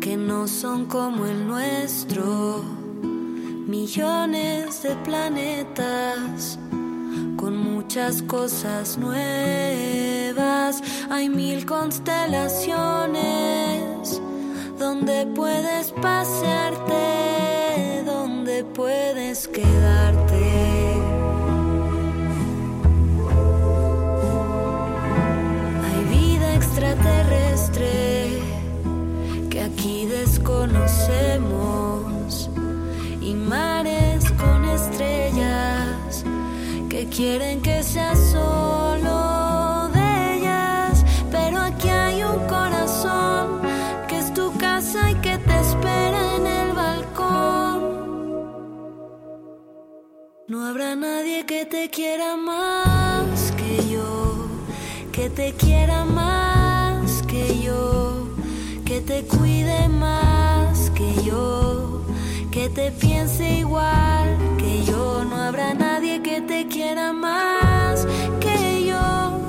que no son como el nuestro. Millones de planetas con muchas cosas nuevas. Hay mil constelaciones donde puedes pasearte, donde puedes quedarte. Quieren que sea solo de ellas. Pero aquí hay un corazón que es tu casa y que te espera en el balcón. No habrá nadie que te quiera más que yo, que te quiera más que yo, que te cuide más que yo, que te piense igual que yo. No habrá nadie quiera más que yo,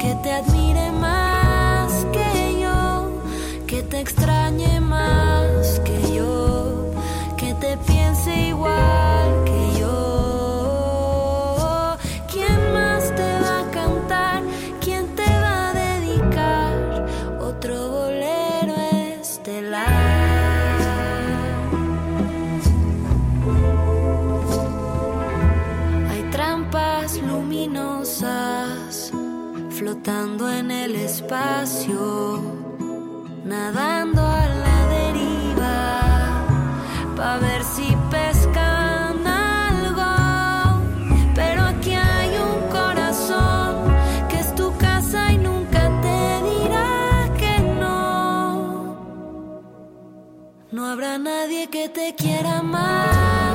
que te admire más que yo, que te extrañe más que yo, que te piense igual flotando en el espacio, nadando a la deriva, para ver si pescan algo. Pero aquí hay un corazón que es tu casa y nunca te dirá que no. No habrá nadie que te quiera más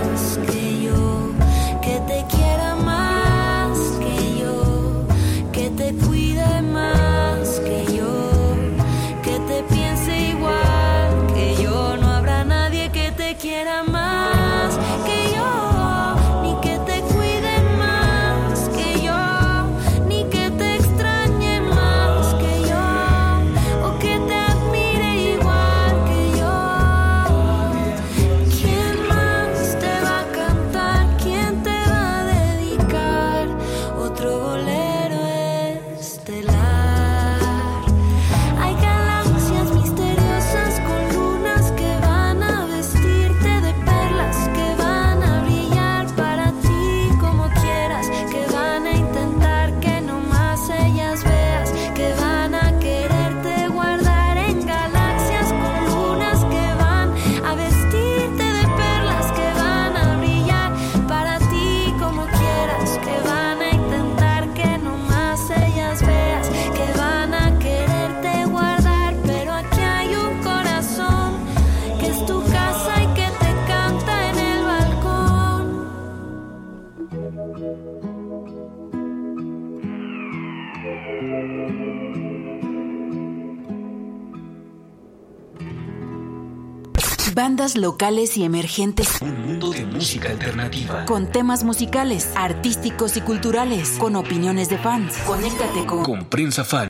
locales y emergentes. Un mundo de música alternativa. Con temas musicales, artísticos y culturales. Con opiniones de fans. Conéctate con... Con Prensa Fan.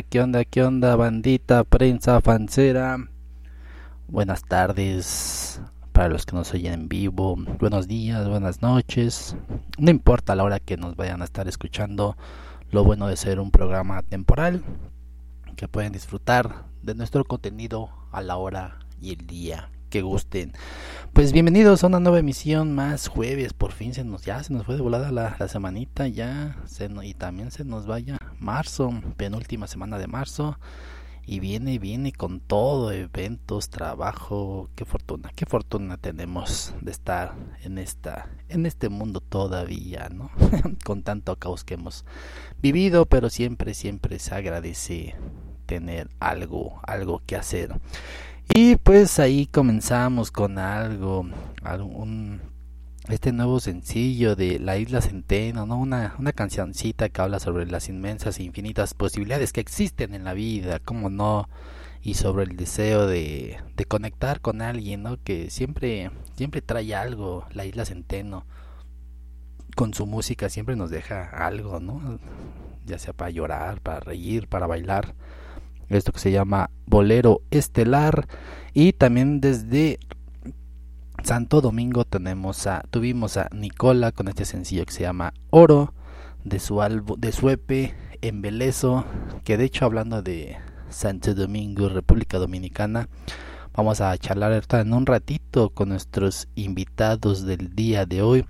Qué onda, qué onda, bandita, prensa, fancera? Buenas tardes para los que nos oyen en vivo. Buenos días, buenas noches. No importa la hora que nos vayan a estar escuchando. Lo bueno de ser un programa temporal que pueden disfrutar de nuestro contenido a la hora y el día que gusten. Pues bienvenidos a una nueva emisión más jueves, por fin se nos ya se nos fue de volada la, la semanita ya se y también se nos vaya marzo, penúltima semana de marzo y viene viene con todo, eventos, trabajo, qué fortuna, qué fortuna tenemos de estar en esta en este mundo todavía, ¿no? con tanto caos que hemos vivido, pero siempre siempre se agradece tener algo, algo que hacer. Y pues ahí comenzamos con algo, algún, este nuevo sencillo de La Isla Centeno, ¿no? Una, una cancioncita que habla sobre las inmensas e infinitas posibilidades que existen en la vida, cómo no, y sobre el deseo de, de conectar con alguien, ¿no? Que siempre, siempre trae algo, La Isla Centeno, con su música siempre nos deja algo, ¿no? Ya sea para llorar, para reír, para bailar esto que se llama Bolero Estelar y también desde Santo Domingo tenemos a tuvimos a Nicola con este sencillo que se llama Oro de su álbum de su EP Embelezo, que de hecho hablando de Santo Domingo, República Dominicana, vamos a charlar en un ratito con nuestros invitados del día de hoy.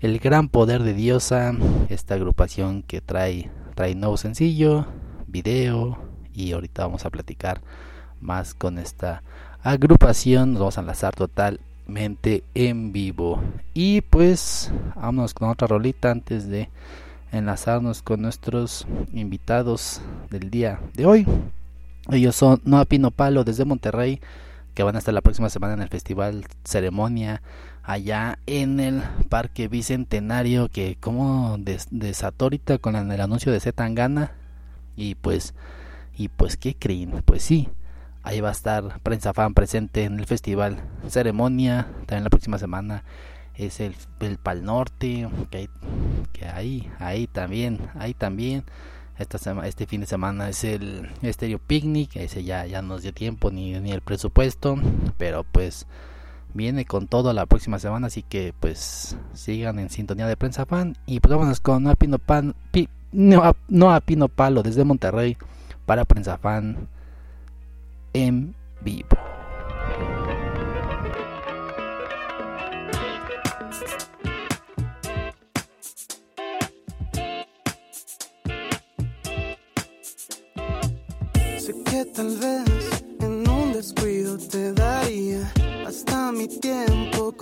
El Gran Poder de Diosa, esta agrupación que trae trae nuevo sencillo, video, y ahorita vamos a platicar más con esta agrupación. Nos vamos a enlazar totalmente en vivo. Y pues vámonos con otra rolita antes de enlazarnos con nuestros invitados del día de hoy. Ellos son Noa Pino Palo desde Monterrey, que van a estar la próxima semana en el Festival Ceremonia allá en el Parque Bicentenario, que como desató ahorita con el anuncio de Zetangana. Y pues y pues, ¿qué creen? Pues sí, ahí va a estar Prensa Fan presente en el festival Ceremonia, también la próxima semana es el, el Pal Norte, okay, que ahí, ahí también, ahí también. Esta sema, este fin de semana es el Estéreo Picnic, ese ya, ya nos dio tiempo ni, ni el presupuesto, pero pues viene con todo la próxima semana, así que pues sigan en sintonía de prensa fan y pues vámonos con no a Pino Pan, Pi, no, a, no a Pino Palo desde Monterrey para Prensa Fan en vivo. Sé que tal vez en un descuido te daría hasta mi tiempo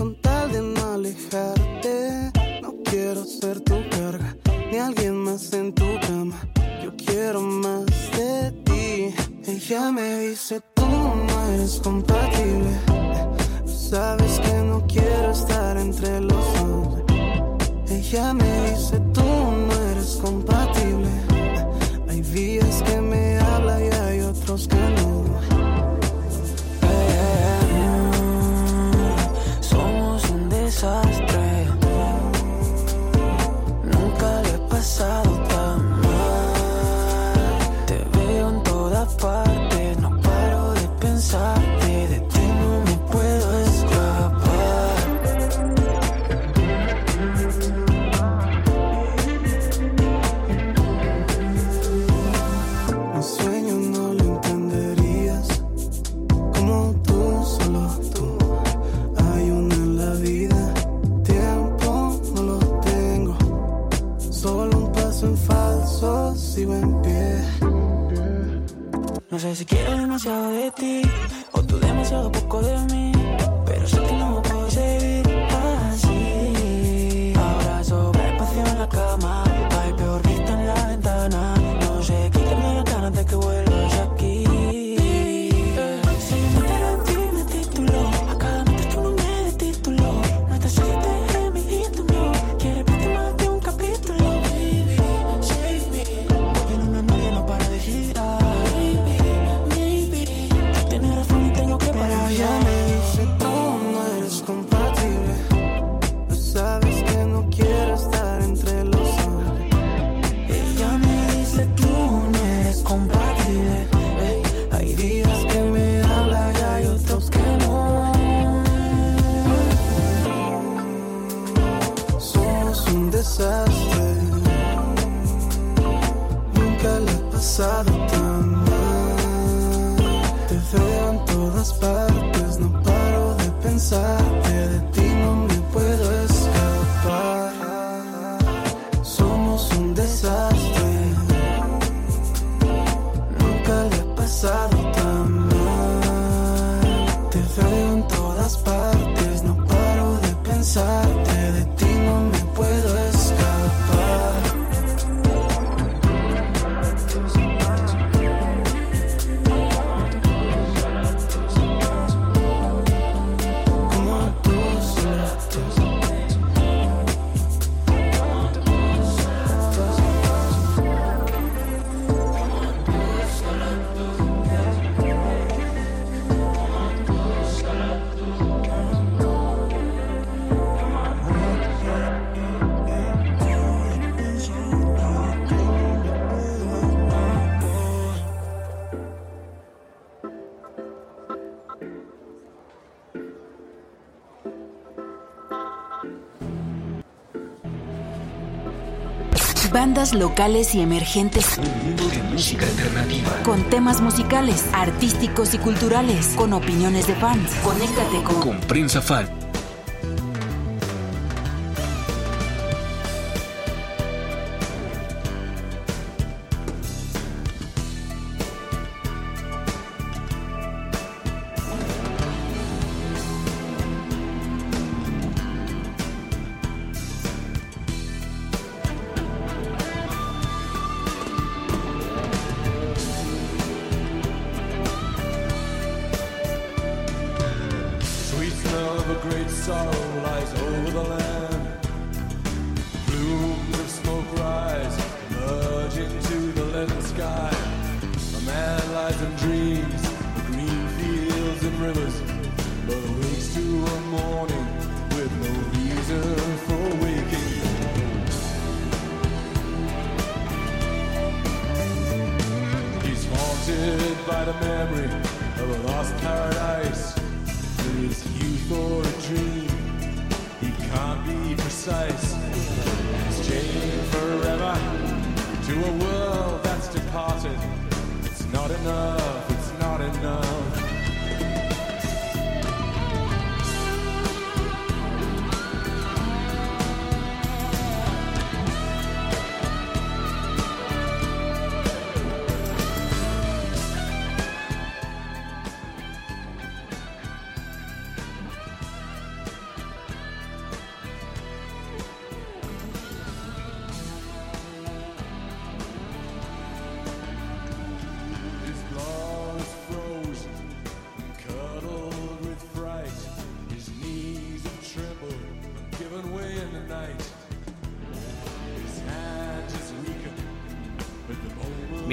bandas locales y emergentes. Un mundo de música alternativa. Con temas musicales, artísticos y culturales. Con opiniones de fans. Conéctate con, con Prensa and rivers, but wakes to a morning with no reason for waking. He's haunted by the memory of a lost paradise. There is youth or a dream, he can't be precise. He's chained forever to a world that's departed. It's not enough, it's not enough.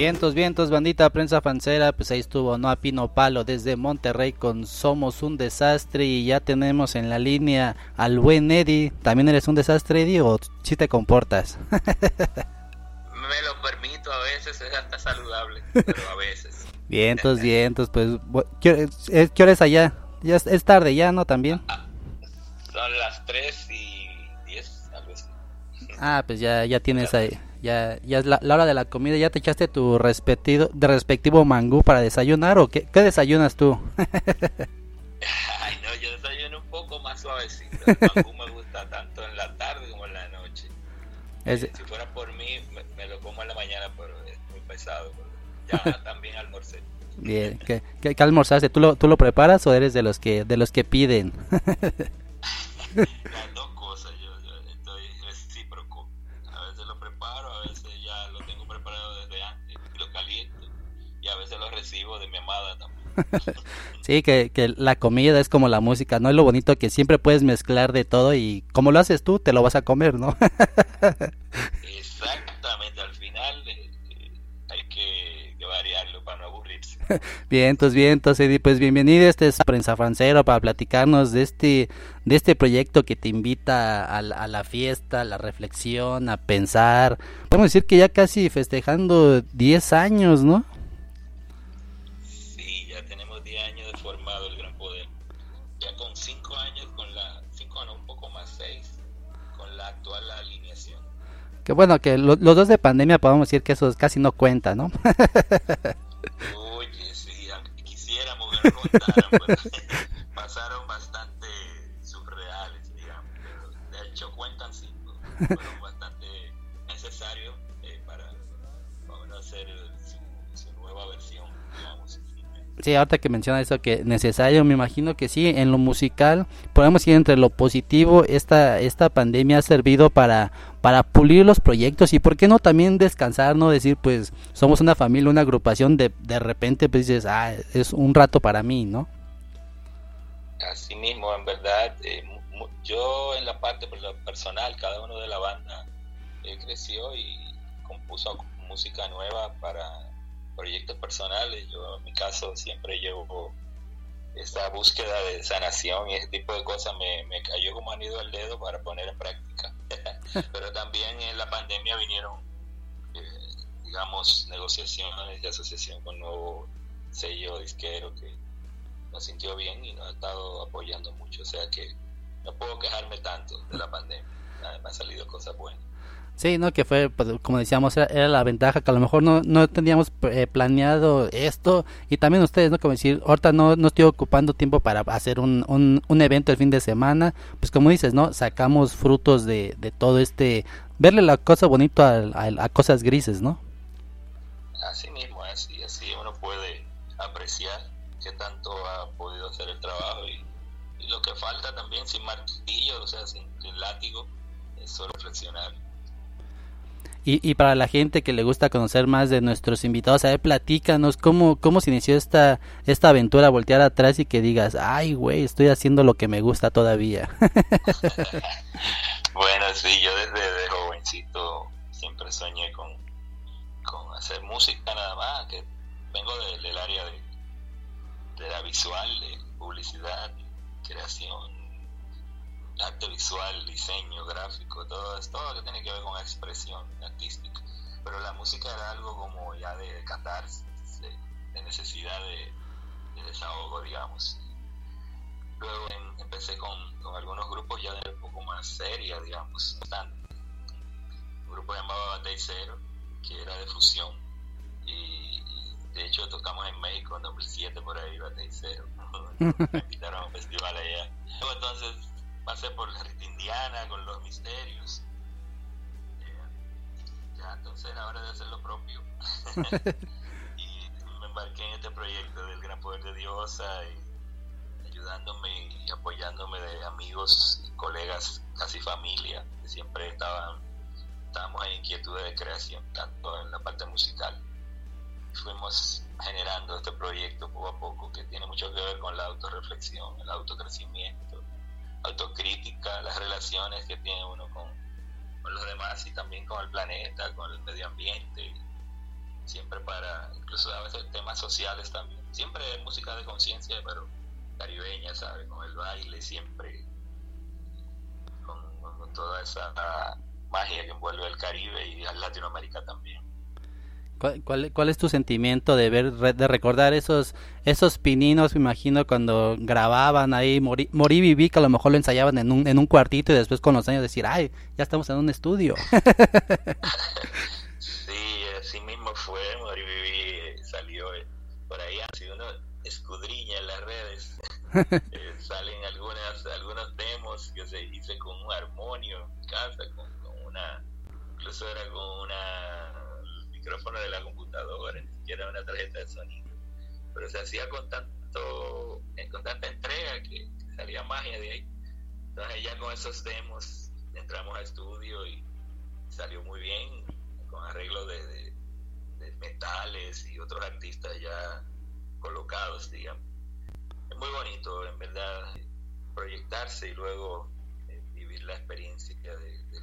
Vientos, vientos, bandita prensa fancera, pues ahí estuvo no a pino palo desde Monterrey con Somos un desastre y ya tenemos en la línea al buen Eddie. ¿También eres un desastre Eddie o si te comportas? Me lo permito a veces, es hasta saludable, pero a veces. vientos, vientos, pues ¿qué, hora es allá? Ya es, es tarde ya, ¿no? También. Son las 3 y 10, algo así. Ah, pues ya, ya tienes ahí, ya, ya es la, la hora de la comida, ya te echaste tu respectivo, de respectivo mangú para desayunar o qué, qué desayunas tú? Ay, no, yo desayuno un poco más suavecito. El mangú me gusta tanto en la tarde como en la noche. Es- Si fuera por mí, me, me lo como en la mañana, pero es muy pesado. pero Ya también almorcé. bien, ¿qué, qué, qué almorzaste? ¿Tú lo, ¿Tú lo preparas o eres de los que, de los que piden? Sí, que, que la comida es como la música, ¿no? Es lo bonito que siempre puedes mezclar de todo y como lo haces tú, te lo vas a comer, ¿no? Exactamente, al final eh, eh, hay que, que variarlo para no aburrirse. Vientos, vientos, Eddie, pues bienvenido, este es Prensa Francero para platicarnos de este, de este proyecto que te invita a, la- a la fiesta, a la reflexión, a pensar. Podemos decir que ya casi festejando 10 años, ¿no? Que bueno, que lo- los dos de pandemia podemos decir que eso casi no cuenta, ¿no? Oye, sí, quisiéramos que no contaran, pero pasaron bastante surreales, digamos. Pero de hecho cuentan sí, fueron bastante necesarios eh, para, para hacer su, su nueva versión, digamos. Sí, ahorita que menciona eso que necesario, me imagino que sí, en lo musical podemos ir entre lo positivo, esta esta pandemia ha servido para para pulir los proyectos y por qué no también descansar, no decir pues somos una familia, una agrupación de de repente pues dices, ah, es un rato para mí, ¿no? Así mismo, en verdad, eh, yo en la parte per- personal, cada uno de la banda eh, creció y compuso música nueva para proyectos personales. Yo en mi caso siempre llevo esta búsqueda de sanación y ese tipo de cosas me, cayó como anillo al dedo para poner en práctica. Pero también en la pandemia vinieron, eh, digamos, negociaciones de asociación con nuevo sello disquero que nos sintió bien y nos ha estado apoyando mucho. O sea que no puedo quejarme tanto de la pandemia. Me han salido cosas buenas. Sí, no, que fue, pues, como decíamos, era, era la ventaja que a lo mejor no, no teníamos eh, planeado esto y también ustedes, ¿no? Como decir, ahorita no, no estoy ocupando tiempo para hacer un, un, un evento el fin de semana, pues como dices, ¿no? Sacamos frutos de, de todo este, verle la cosa bonito a, a, cosas grises, ¿no? Así mismo, así, así uno puede apreciar qué tanto ha podido hacer el trabajo y, y lo que falta también sin martillo, o sea, sin, sin látigo, es solo reflexionar. Y, y para la gente que le gusta conocer más de nuestros invitados, a ver, platícanos cómo, cómo se inició esta, esta aventura, voltear atrás y que digas, ay, güey, estoy haciendo lo que me gusta todavía. Bueno, sí, yo desde de jovencito siempre soñé con, con hacer música nada más, que vengo de- del área de, de la visual, de publicidad, creación, arte visual, diseño, gráfico, todo, todo lo que tiene que ver con expresión artística. Pero la música era algo como ya de catarsis, de, necesidad de, desahogo, digamos. Luego empecé con, algunos grupos ya de un poco más seria, digamos, un grupo llamado Batey Cero, que era de fusión, y, de hecho tocamos en México en 2007 por ahí, Batey Cero, me invitaron a un festival allá. Luego entonces pasé por la Rita Indiana con los misterios, ya entonces era hora de hacer lo propio. y me embarqué en este proyecto del Gran Poder de Diosa y ayudándome y apoyándome de amigos, colegas, casi familia, que siempre estaban, estábamos en inquietudes de creación, tanto en la parte musical. Fuimos generando este proyecto poco a poco que tiene mucho que ver con la autorreflexión, el autocrecimiento, autocrítica, las relaciones que tiene uno con con los demás y también con el planeta, con el medio ambiente, siempre para, incluso a veces temas sociales también, siempre música de conciencia, pero caribeña, ¿sabes? Con el baile, siempre, con, toda esa magia que envuelve el Caribe y a Latinoamérica también. ¿Cuál, cuál, es tu sentimiento de ver de recordar esos esos pininos me imagino cuando grababan ahí morí, morí viví que a lo mejor lo ensayaban en un, en un cuartito y después con los años decir ay ya estamos en un estudio sí así mismo fue morí viví salió eh, por ahí si uno escudriña en las redes eh, salen algunas algunos demos que se hice con un armonio en casa con, con una incluso era con una micrófono de la computadora, ni siquiera una tarjeta de sonido. Pero se hacía con tanto, eh, con tanta entrega que, salía magia de ahí. Entonces ya con esos demos entramos a estudio y salió muy bien, con arreglo de, metales y otros artistas ya colocados, digamos. Es muy bonito, en verdad, proyectarse y luego eh, vivir la experiencia de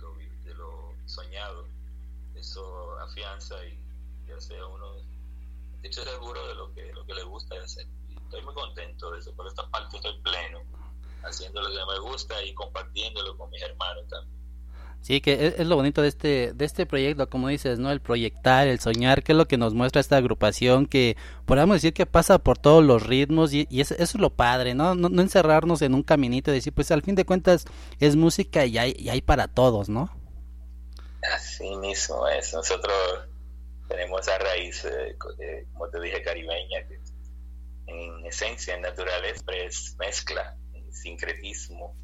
lo soñado eso afianza y, y hace uno estoy seguro de lo que, lo que le gusta hacer. Y estoy muy contento de eso, por esta parte estoy pleno, haciendo lo que me gusta y compartiéndolo con mis hermanos también. Sí, que es, lo bonito de este, de este proyecto, como dices, ¿no? El proyectar, el soñar, que es lo que nos muestra esta agrupación, que podríamos decir que pasa por todos los ritmos y, eso, es lo padre, ¿no? ¿no? ¿no? encerrarnos en un caminito y decir, pues al fin de cuentas es música y hay, y hay para todos, ¿no? Así mismo es. Nosotros tenemos esa raíz, eh, como te dije, caribeña, que en esencia, en naturaleza, es mezcla, sincretismo.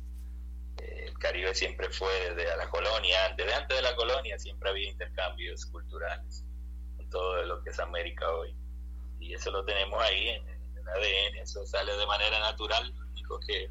Eh, el Caribe siempre fue desde la colonia, desde antes de la colonia siempre había intercambios culturales en todo lo que es América hoy. Y eso lo tenemos ahí en, el ADN, eso sale de manera natural, que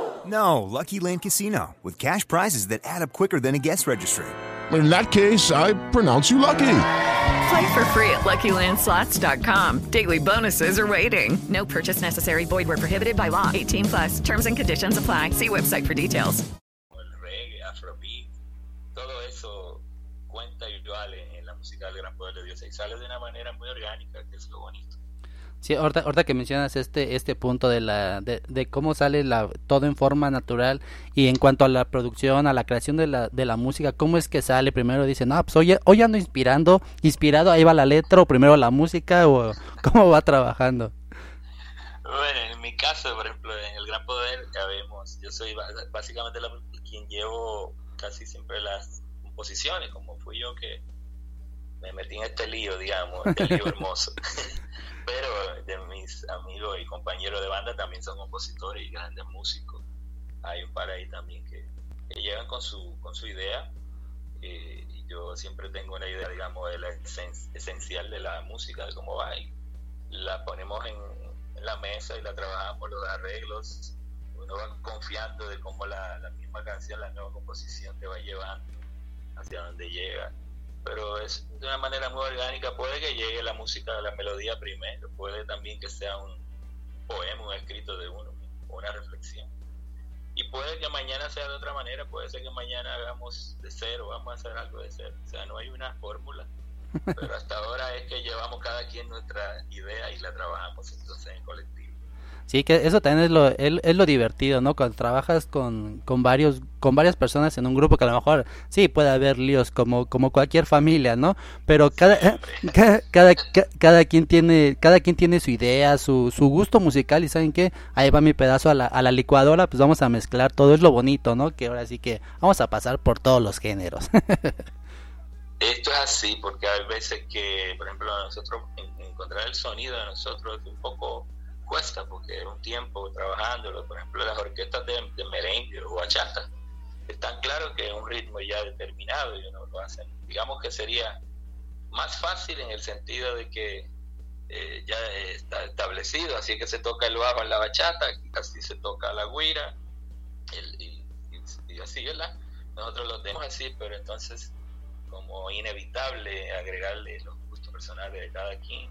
No, Lucky Land Casino, with cash prizes that add up quicker than a guest registry. In that case, I pronounce you lucky. Play for free at LuckyLandSlots.com. Daily bonuses are waiting. No purchase necessary. Void where prohibited by law. 18 plus. Terms and conditions apply. See website for details. El reggae, afrobeat, todo eso cuenta igual en la música del Gran Poder de Dios y sale de una manera muy orgánica, que es lo bonito. Sí, ahorita, ahorita, que mencionas este este punto de la de, de, cómo sale la todo en forma natural y en cuanto a la producción, a la creación de la, de la música, cómo es que sale primero dicen, "No, pues hoy, hoy ando inspirando, inspirado, ahí va la letra o primero la música o cómo va trabajando." Bueno, en mi caso, por ejemplo, en El Gran Poder ya vemos, yo soy básicamente la, quien llevo casi siempre las composiciones, como fui yo que me metí en este lío, digamos, este lío hermoso. pero de mis amigos y compañeros de banda también son compositores y grandes músicos. Hay un par ahí también que, llegan con su, con su idea. Eh, y yo siempre tengo una idea, digamos, de la esen esencial de la música, de cómo va. Y la ponemos en, en, la mesa y la trabajamos, los arreglos. Uno va confiando de cómo la, la misma canción, la nueva composición te va llevando hacia donde llega pero es de una manera muy orgánica. Puede que llegue la música, la melodía primero, puede también que sea un poema, un escrito de uno, una reflexión. Y puede que mañana sea de otra manera, puede ser que mañana hagamos de cero, vamos a hacer algo de cero. O sea, no hay una fórmula. Pero hasta ahora es que llevamos cada quien nuestra idea y la trabajamos entonces en colectivo. Sí, que eso también es lo, es, lo divertido, ¿no? Cuando trabajas con, con, varios, con varias personas en un grupo que a lo mejor sí puede haber líos como, como cualquier familia, ¿no? Pero cada, cada, cada, cada, quien tiene, cada quien tiene su idea, su, su gusto musical y ¿saben qué? Ahí va mi pedazo a la, a la licuadora, pues vamos a mezclar todo, es lo bonito, ¿no? Que ahora sí que vamos a pasar por todos los géneros. Esto es así porque hay veces que, por ejemplo, nosotros encontrar el sonido de nosotros es un poco cuesta porque es un tiempo trabajándolo. Por ejemplo, las orquestas de, merengue o bachata están claro que es un ritmo ya determinado y uno lo hacen. Digamos que sería más fácil en el sentido de que eh, ya está establecido, así que se toca el bajo en la bachata, así se toca la guira, y, así, ¿verdad? Nosotros lo tenemos así, pero entonces como inevitable agregarle los gustos personales de cada quien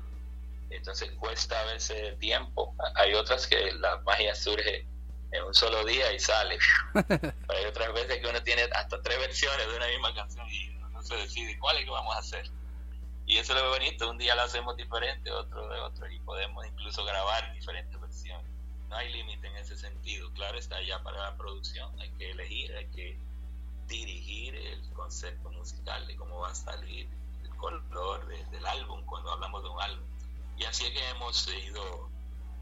entonces cuesta a veces tiempo. Hay otras que la magia surge en un solo día y sale. Hay otras veces que uno tiene hasta tres versiones de una misma canción y no se decide cuál es que vamos a hacer. Y eso es lo bonito, un día lo hacemos diferente, otro de otro, y podemos incluso grabar diferentes versiones. No hay límite en ese sentido, claro está ya para la producción, hay que elegir, hay que dirigir el concepto musical de cómo va a salir el color del álbum cuando hablamos de un álbum y así es que hemos ido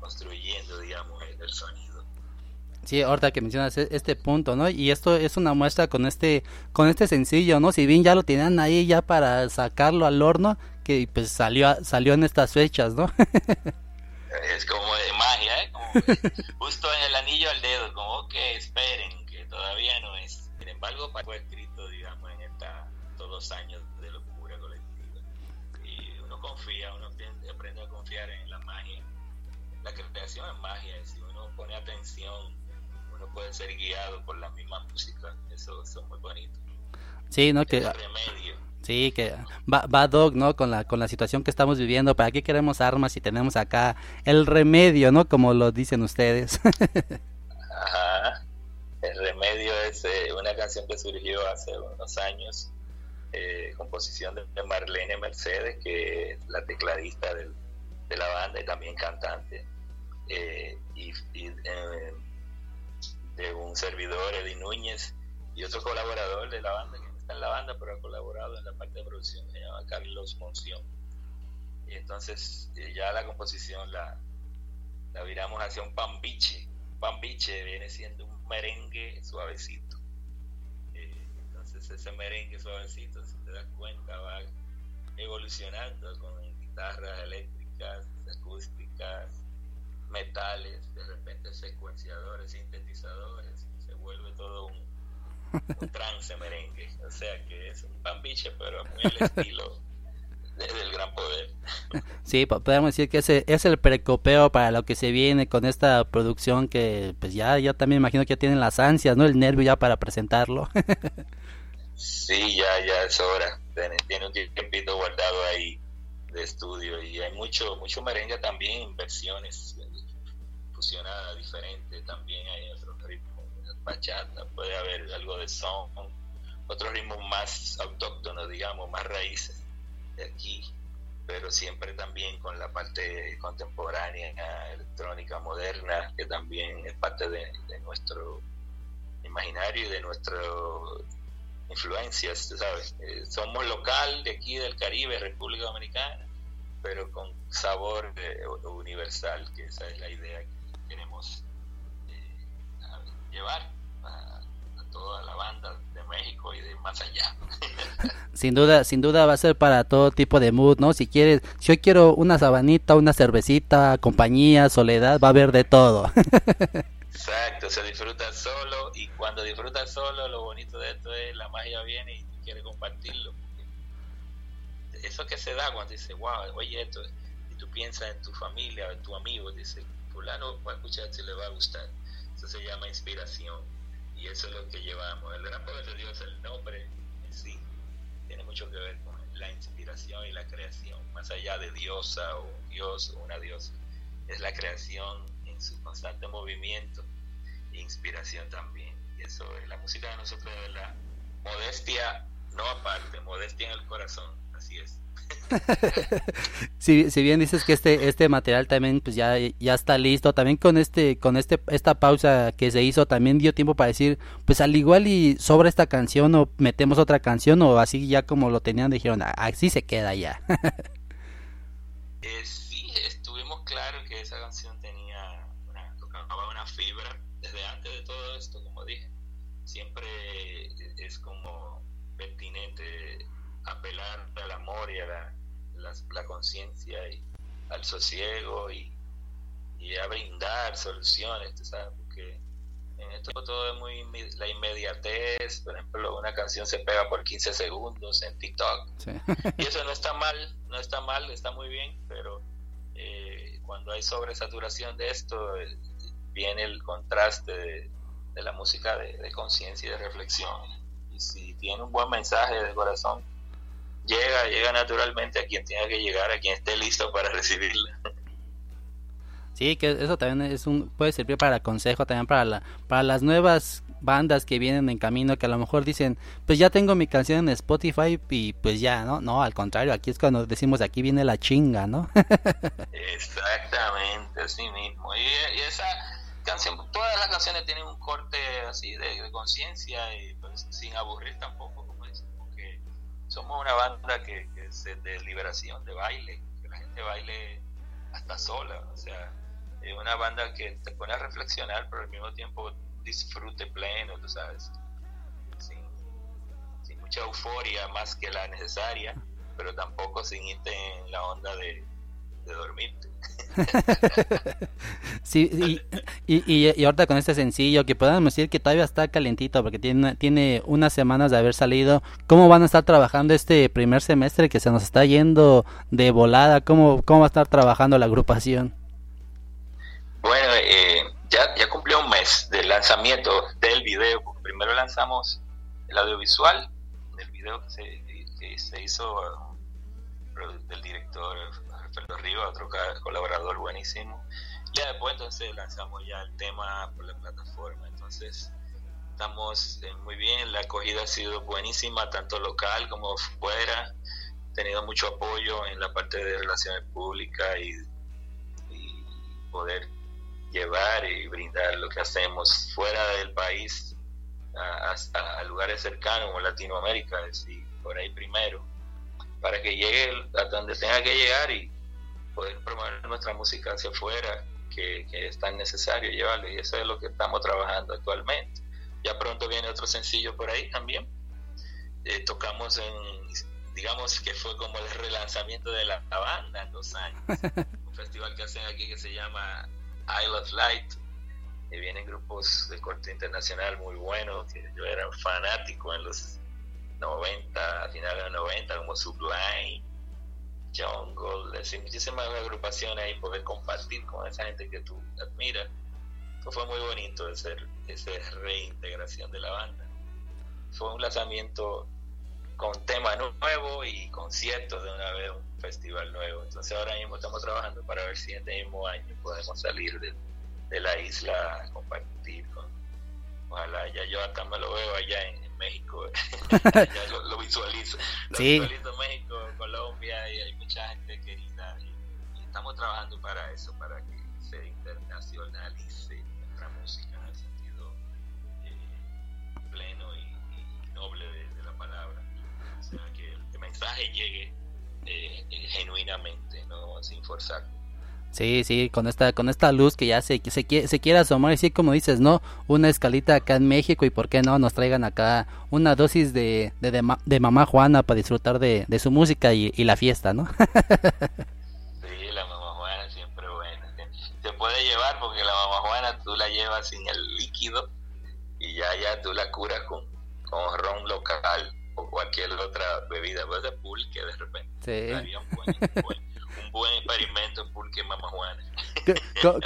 construyendo, digamos, el sonido. Sí, ahorita que mencionas e-, este punto, ¿no? Y esto es una muestra con este con este sencillo, ¿no? Si bien ya lo tenían ahí ya para sacarlo al horno, que pues salió salió en estas fechas, ¿no? es como de magia, ¿eh? Como justo en el anillo al dedo, como que esperen, que todavía no es. Sin embargo, fue escrito, digamos, en estos dos años de locura colectiva. Y uno confía, uno aprende a confiar en la magia. La creación es magia, si uno pone atención, uno puede ser guiado por la misma música, eso, es muy bonito. Sí, ¿no? Que, Sí, que va, va Doc, ¿no? Con la, con la situación que estamos viviendo, ¿para qué queremos armas si tenemos acá el remedio, ¿no? Como lo dicen ustedes. Ajá. El remedio es eh, una canción que surgió hace unos años eh, composición de Marlene Mercedes, que es la tecladista de la banda y también cantante, eh, y, eh, de un servidor, Eddie Núñez, y otro colaborador de la banda, que no está en la banda, pero ha colaborado en la parte de producción, se llama Carlos Monción. Y entonces ya la composición la, la viramos hacia un pambiche. Pambiche viene siendo un merengue suavecito ese merengue suavecito, si te das cuenta, va evolucionando con guitarras eléctricas, acústicas, metales, de repente secuenciadores, sintetizadores, se vuelve todo un, un trance merengue. O sea que es un pambiche, pero muy el estilo del gran poder. Sí, podemos decir que ese es el precopeo para lo que se viene con esta producción que pues ya, ya también imagino que ya tienen las ansias, ¿no? El nervio ya para presentarlo. Sí, ya, ya es hora. Tiene un tiempito guardado ahí de estudio y hay mucho, mucho merengue también en versiones fusionadas diferentes. También hay otros ritmos, bachata, puede haber algo de son, otros ritmos más autóctonos, digamos, más raíces de aquí, pero siempre también con la parte contemporánea, electrónica, moderna, que también es parte de, de nuestro imaginario y de nuestro influencias, ¿sabes? Eh, somos local de aquí del Caribe, República Dominicana, pero con sabor eh, universal, que esa es la idea que queremos eh, llevar a, toda la banda de México y de más allá. sin duda, sin duda va a ser para todo tipo de mood, ¿no? Si quieres, si yo quiero una sabanita, una cervecita, compañía, soledad, va a haber de todo. Exacto, se disfruta solo y cuando disfrutas solo lo bonito de esto es la magia viene y quiere compartirlo. Eso que se da cuando dices, wow, oye esto, y tú piensas en tu familia, en tu amigo, dice, fulano va a escuchar si le va a gustar. Eso se llama inspiración y eso es lo que llevamos. El gran poder de Dios, el nombre en sí, tiene mucho que ver con la inspiración y la creación, más allá de diosa o dios o una diosa. Es la creación su constante movimiento e inspiración también. Y eso es la música de nosotros de la modestia, no aparte, modestia en el corazón, así es. si, si, bien dices que este este material también pues ya ya está listo también con este con este esta pausa que se hizo también dio tiempo para decir pues al igual y sobra esta canción o metemos otra canción o así ya como lo tenían dijeron ah, así se queda ya eh, sí estuvimos claros que esa canción tenía una, tocaba una fibra desde antes de todo esto como dije siempre es como pertinente apelar al amor y a la, la, conciencia y al sosiego y, y, a brindar soluciones, ¿sabes? Porque en esto todo es muy la inmediatez, por ejemplo, una canción se pega por 15 segundos en TikTok y eso no está mal, no está mal, está muy bien, pero eh, cuando hay sobresaturación de esto eh, viene el contraste de, la música de, de conciencia y de reflexión y si tiene un buen mensaje de corazón llega, llega naturalmente a quien tenga que llegar, a quien esté listo para recibirla. Sí, que eso también es un puede servir para consejo también para la, para las nuevas bandas que vienen en camino que a lo mejor dicen, pues ya tengo mi canción en Spotify y pues ya, ¿no? No, al contrario, aquí es cuando decimos aquí viene la chinga, ¿no? Exactamente, así mismo. Y, esa canción, todas las canciones tienen un corte así de, conciencia y pues, sin aburrir tampoco somos una banda que, es de liberación, de baile, que la gente baile hasta sola, o sea, es una banda que te pone a reflexionar, pero al mismo tiempo disfrute pleno, tú sabes, sin, mucha euforia más que la necesaria, pero tampoco sin irte en la onda de, de dormirte. sí, y, y, y, ahorita con este sencillo, que podemos decir que todavía está calentito porque tiene, tiene unas semanas de haber salido. ¿Cómo van a estar trabajando este primer semestre que se nos está yendo de volada? ¿Cómo, cómo va a estar trabajando la agrupación? Bueno, eh, ya, ya cumplió un mes del lanzamiento del video. Primero lanzamos el audiovisual, del video que se, que se hizo del director Alfredo Rivas, otro colaborador buenísimo. Ya después entonces lanzamos ya el tema por la plataforma, entonces estamos eh, muy bien, la acogida ha sido buenísima, tanto local como fuera, he tenido mucho apoyo en la parte de relaciones públicas y, poder llevar y brindar lo que hacemos fuera del país a, lugares cercanos como Latinoamérica, es decir, por ahí primero, para que llegue a donde tenga que llegar y poder promover nuestra música hacia afuera, que, es tan necesario llevarlo, y eso es lo que estamos trabajando actualmente. Ya pronto viene otro sencillo por ahí también. Eh, tocamos en, digamos que fue como el relanzamiento de la, banda en dos años. Un festival que hacen aquí que se llama Isle of Light. Y vienen grupos de corte internacional muy buenos, que yo era fanático en los 90, a finales de los 90, como Sublime, Jungle, decir, muchísimas agrupaciones y poder compartir con esa gente que tú admiras. fue muy bonito esa reintegración de la banda. Fue un lanzamiento con tema nuevo y conciertos de una vez, un festival nuevo. Entonces ahora mismo estamos trabajando para ver si este mismo año podemos salir de, la isla a compartir con, ojalá ya yo acá me lo veo allá en, México, ya lo, visualizo, lo visualizo México, Colombia y hay mucha gente querida y, estamos trabajando para eso, para que se internacionalice nuestra música en el sentido eh, pleno y, noble de, la palabra, o sea, que el, mensaje llegue eh, genuinamente, no sin forzar. Sí, sí, con esta, con esta luz que ya se, se, se quiere asomar, y sí, como dices, ¿no? Una escalita acá en México y por qué no nos traigan acá una dosis de, de, de, mamá Juana para disfrutar de, de su música y, y, la fiesta, ¿no? sí, la mamá Juana siempre buena. Se puede llevar porque la mamá Juana tú la llevas sin el líquido y ya, ya tú la curas con, con ron local o cualquier otra bebida, puede ser pulque de repente. Sí. Un buen experimento pulque mamá Juana.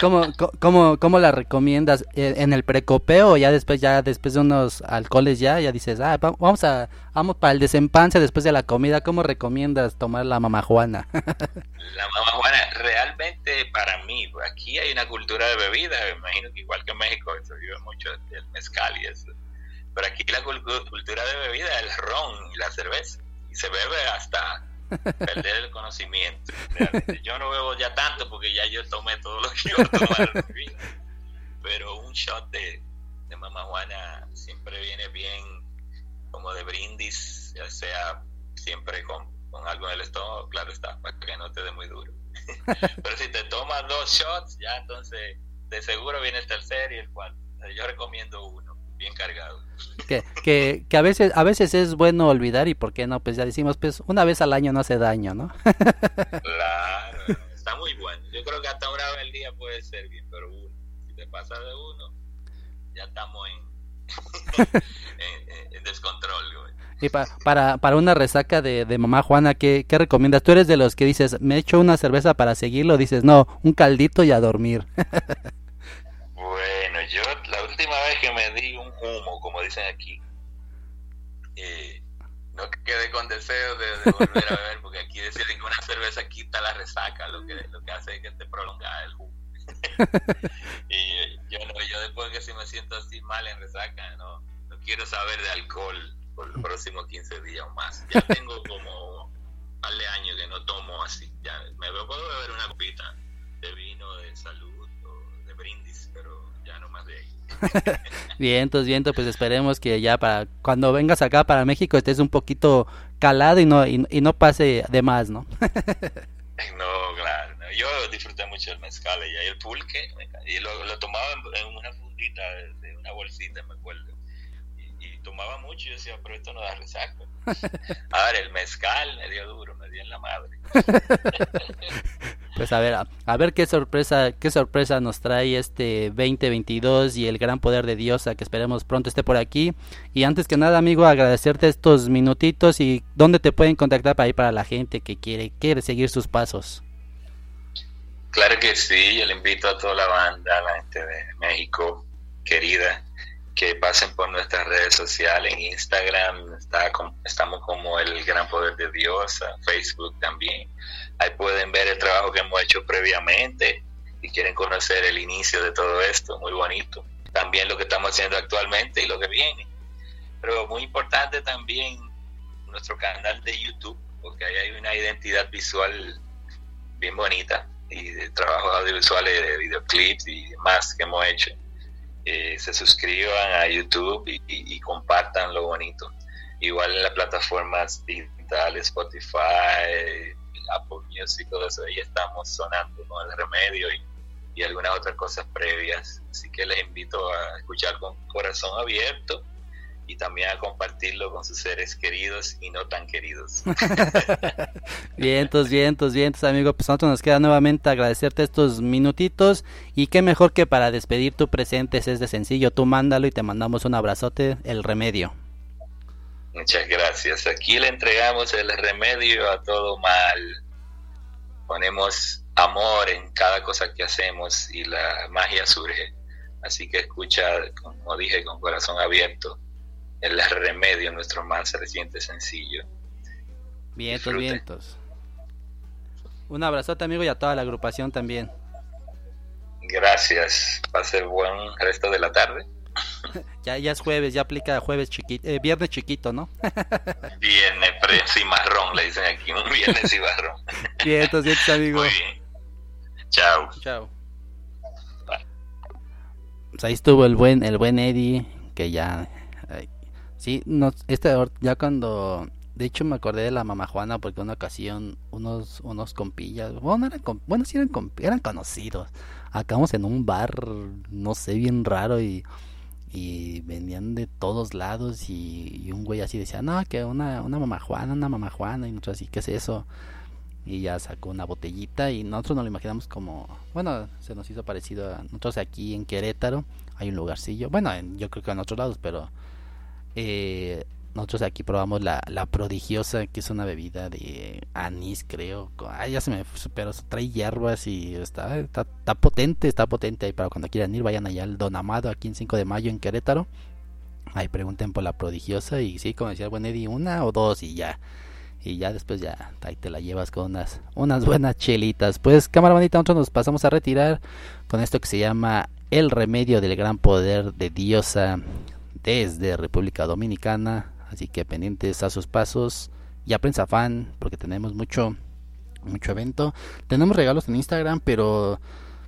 ¿Cómo, cómo, cómo la recomiendas? Eh, ¿En el precopeo o ya después, ya después de unos alcoholes ya, ya dices, ah, vamos a, vamos para el desempance después de la comida, ¿cómo recomiendas tomar la mamajuana? la mamajuana, realmente para mí, aquí hay una cultura de bebida, me imagino que igual que en México se vive mucho el mezcal y eso. Pero aquí la cultura de bebida es el ron y la cerveza. Y se bebe hasta perder el conocimiento. Yo no bebo ya tanto porque ya yo tomé todo lo que iba a tomar. Pero un shot de, de Mama Juana siempre viene bien como de brindis, ya sea siempre con, con algo en el estómago, claro está, para que no te dé muy duro. Pero si te tomas dos shots, ya entonces de seguro viene el tercero y el cuarto. Yo recomiendo uno, bien cargado. Que, que, que, a veces a veces es bueno olvidar y por qué no, pues ya decimos, pues una vez al año no hace daño, ¿no? claro, está muy bueno. Yo creo que hasta una vez al día puede ser bien, pero uno, si te pasa de uno, ya estamos en, en, descontrol. Y para, para una resaca de, de mamá Juana, ¿qué, ¿qué recomiendas? ¿Tú eres de los que dices, me echo una cerveza para seguirlo? Dices, no, un caldito y a dormir. bueno, yo la última vez que me di un humo, como dicen aquí, eh, no quedé con deseo de, volver a beber, porque aquí decían que una cerveza quita la resaca, lo que, lo que hace es que te prolonga el humo. y yo no, yo después que si me siento así mal en resaca, no, no quiero saber de alcohol por los próximos 15 días o más. Ya tengo como un par de años que no tomo así. Ya me puedo beber una copita de vino de salud de brindis, pero ya no más de ahí. vientos, vientos, pues esperemos que ya para cuando vengas acá para México estés un poquito calado y no, y, no pase de más, ¿no? no, claro. Yo disfruté mucho el mezcal y el pulque. Y lo, lo tomaba en, una fundita de, una bolsita, me acuerdo. Y, tomaba mucho y decía, pero esto no da resaca. Ahora el mezcal me dio duro, me dio en la madre. Pues a ver, a, ver qué sorpresa, qué sorpresa nos trae este 2022 y el gran poder de Dios, a que esperemos pronto esté por aquí. Y antes que nada, amigo, agradecerte estos minutitos y dónde te pueden contactar para ir para la gente que quiere, quiere seguir sus pasos. Claro que sí, yo le invito a toda la banda, a la gente de México, querida, que pasen por nuestras redes sociales, en Instagram está, estamos como el Gran Poder de Dios, Facebook también. Ahí pueden ver el trabajo que hemos hecho previamente y quieren conocer el inicio de todo esto, muy bonito. También lo que estamos haciendo actualmente y lo que viene. Pero muy importante también nuestro canal de YouTube, porque ahí hay una identidad visual bien bonita y de trabajos audiovisuales, de videoclips y demás que hemos hecho eh, se suscriban a YouTube y, compartan lo bonito. Igual en las plataformas digitales, Spotify, Apple Music, todo eso, ahí estamos sonando con el remedio y, y algunas otras cosas previas. Así que les invito a escuchar con corazón abierto y también a compartirlo con sus seres queridos y no tan queridos. vientos, vientos, vientos, amigo. Pues nosotros nos queda nuevamente agradecerte estos minutitos y qué mejor que para despedir tu presente es de sencillo. Tú mándalo y te mandamos un abrazote, el remedio. Muchas gracias. Aquí le entregamos el remedio a todo mal. Ponemos amor en cada cosa que hacemos y la magia surge. Así que escucha, como dije, con corazón abierto el remedio, nuestro más reciente sencillo. Vientos, vientos. Un abrazote amigo y a toda la agrupación también. Gracias. Pase buen resto de la tarde. ya, ya es jueves, ya aplica jueves chiquito, eh, viernes chiquito, ¿no? viernes cimarrón, le dicen aquí, un viernes cimarrón. vientos, vientos amigo. Muy bien. Chao. Chao. Pues ahí estuvo el buen, el buen Eddie, que ya Sí, no, este ya cuando de hecho me acordé de la mamá Juana porque una ocasión unos unos compillas, bueno, eran bueno, sí eran eran conocidos. Acabamos en un bar, no sé, bien raro y y venían de todos lados y, un güey así decía, "No, que una una mamá Juana, una mamá Juana" y nosotros así, "¿Qué es eso?" Y ya sacó una botellita y nosotros nos lo imaginamos como, bueno, se nos hizo parecido a nosotros aquí en Querétaro, hay un lugarcillo, bueno, yo creo que en otros lados, pero eh, nosotros aquí probamos la, la prodigiosa, que es una bebida de anís, creo. Ah, ya se me pero trae hierbas y está, está, está potente, está potente. Ahí para cuando quieran ir, vayan allá al Don Amado, aquí en 5 de mayo en Querétaro. Ahí pregunten por la prodigiosa y sí, como decía el buen Eddie, una o dos y ya. Y ya después ya ahí te la llevas con unas, unas buenas chelitas. Pues cámara bonita, nosotros nos pasamos a retirar con esto que se llama El remedio del gran poder de diosa desde República Dominicana. Así que pendientes a sus pasos. Ya prensa fan, porque tenemos mucho, mucho evento. Tenemos regalos en Instagram, pero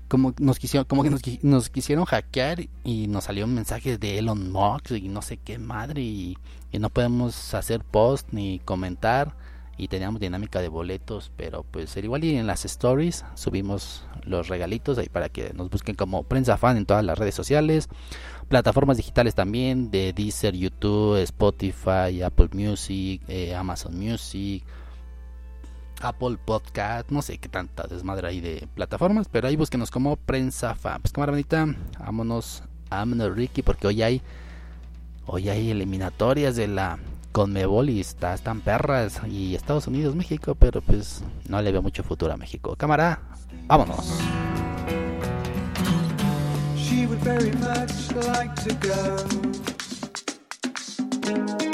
como nos quisieron, como que nos, quisieron hackear y nos salió un mensaje de Elon Musk y no sé qué madre y, y no podemos hacer post ni comentar y teníamos dinámica de boletos, pero pues igual y en las stories subimos los regalitos ahí para que nos busquen como prensa fan en todas las redes sociales, plataformas digitales también de Deezer, YouTube, Spotify, Apple Music, eh, Amazon Music, Apple Podcast, no sé qué tanta desmadre hay de plataformas, pero ahí búsquenos como prensa fan. Pues cámara bonita, vámonos, vámonos Ricky, porque hoy hay hoy hay eliminatorias de la Conmebol y está, están perras y Estados Unidos, México, pero pues no le veo mucho futuro a México. Cámara, vámonos. She would very much like to go.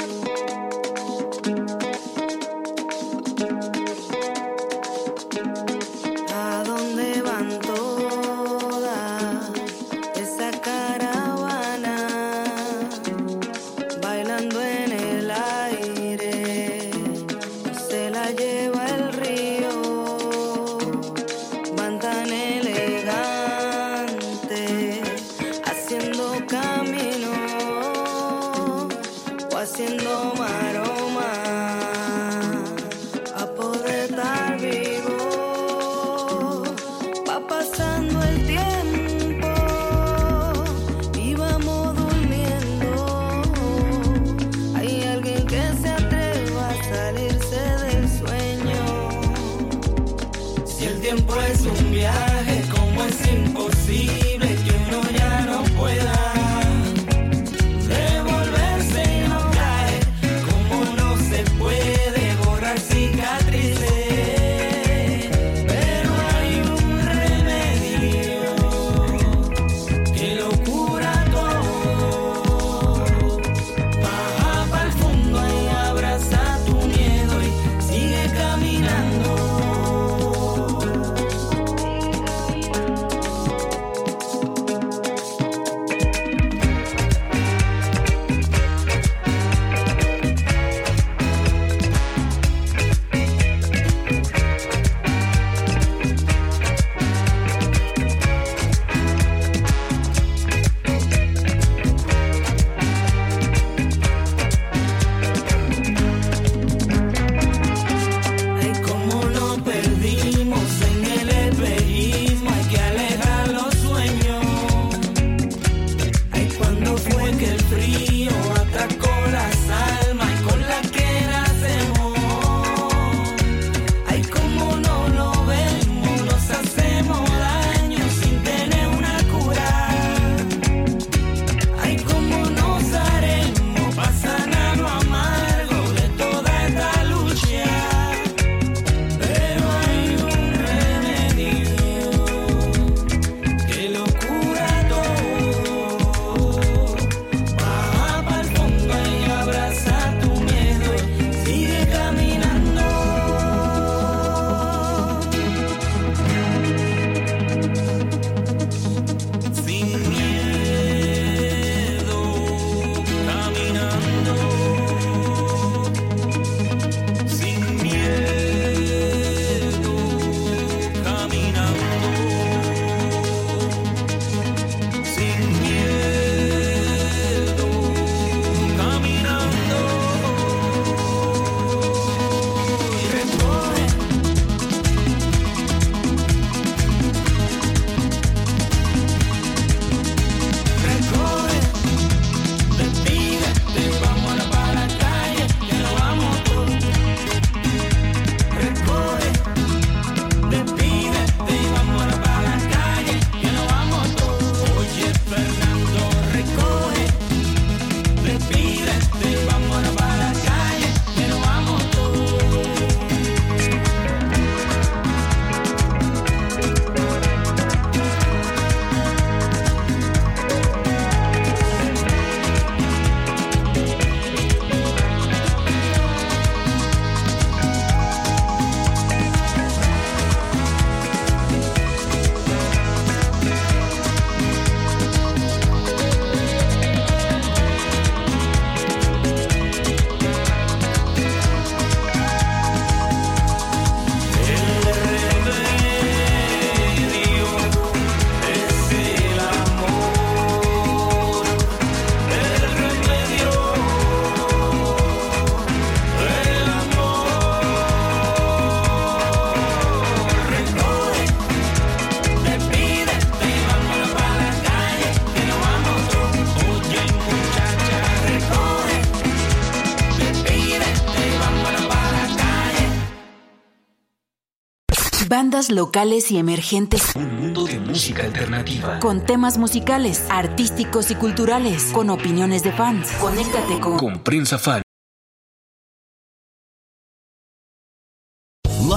Bandas locales y emergentes. Un mundo de música alternativa. Con temas musicales, artísticos y culturales. Con opiniones de fans. Conéctate con, con Prensa Fan.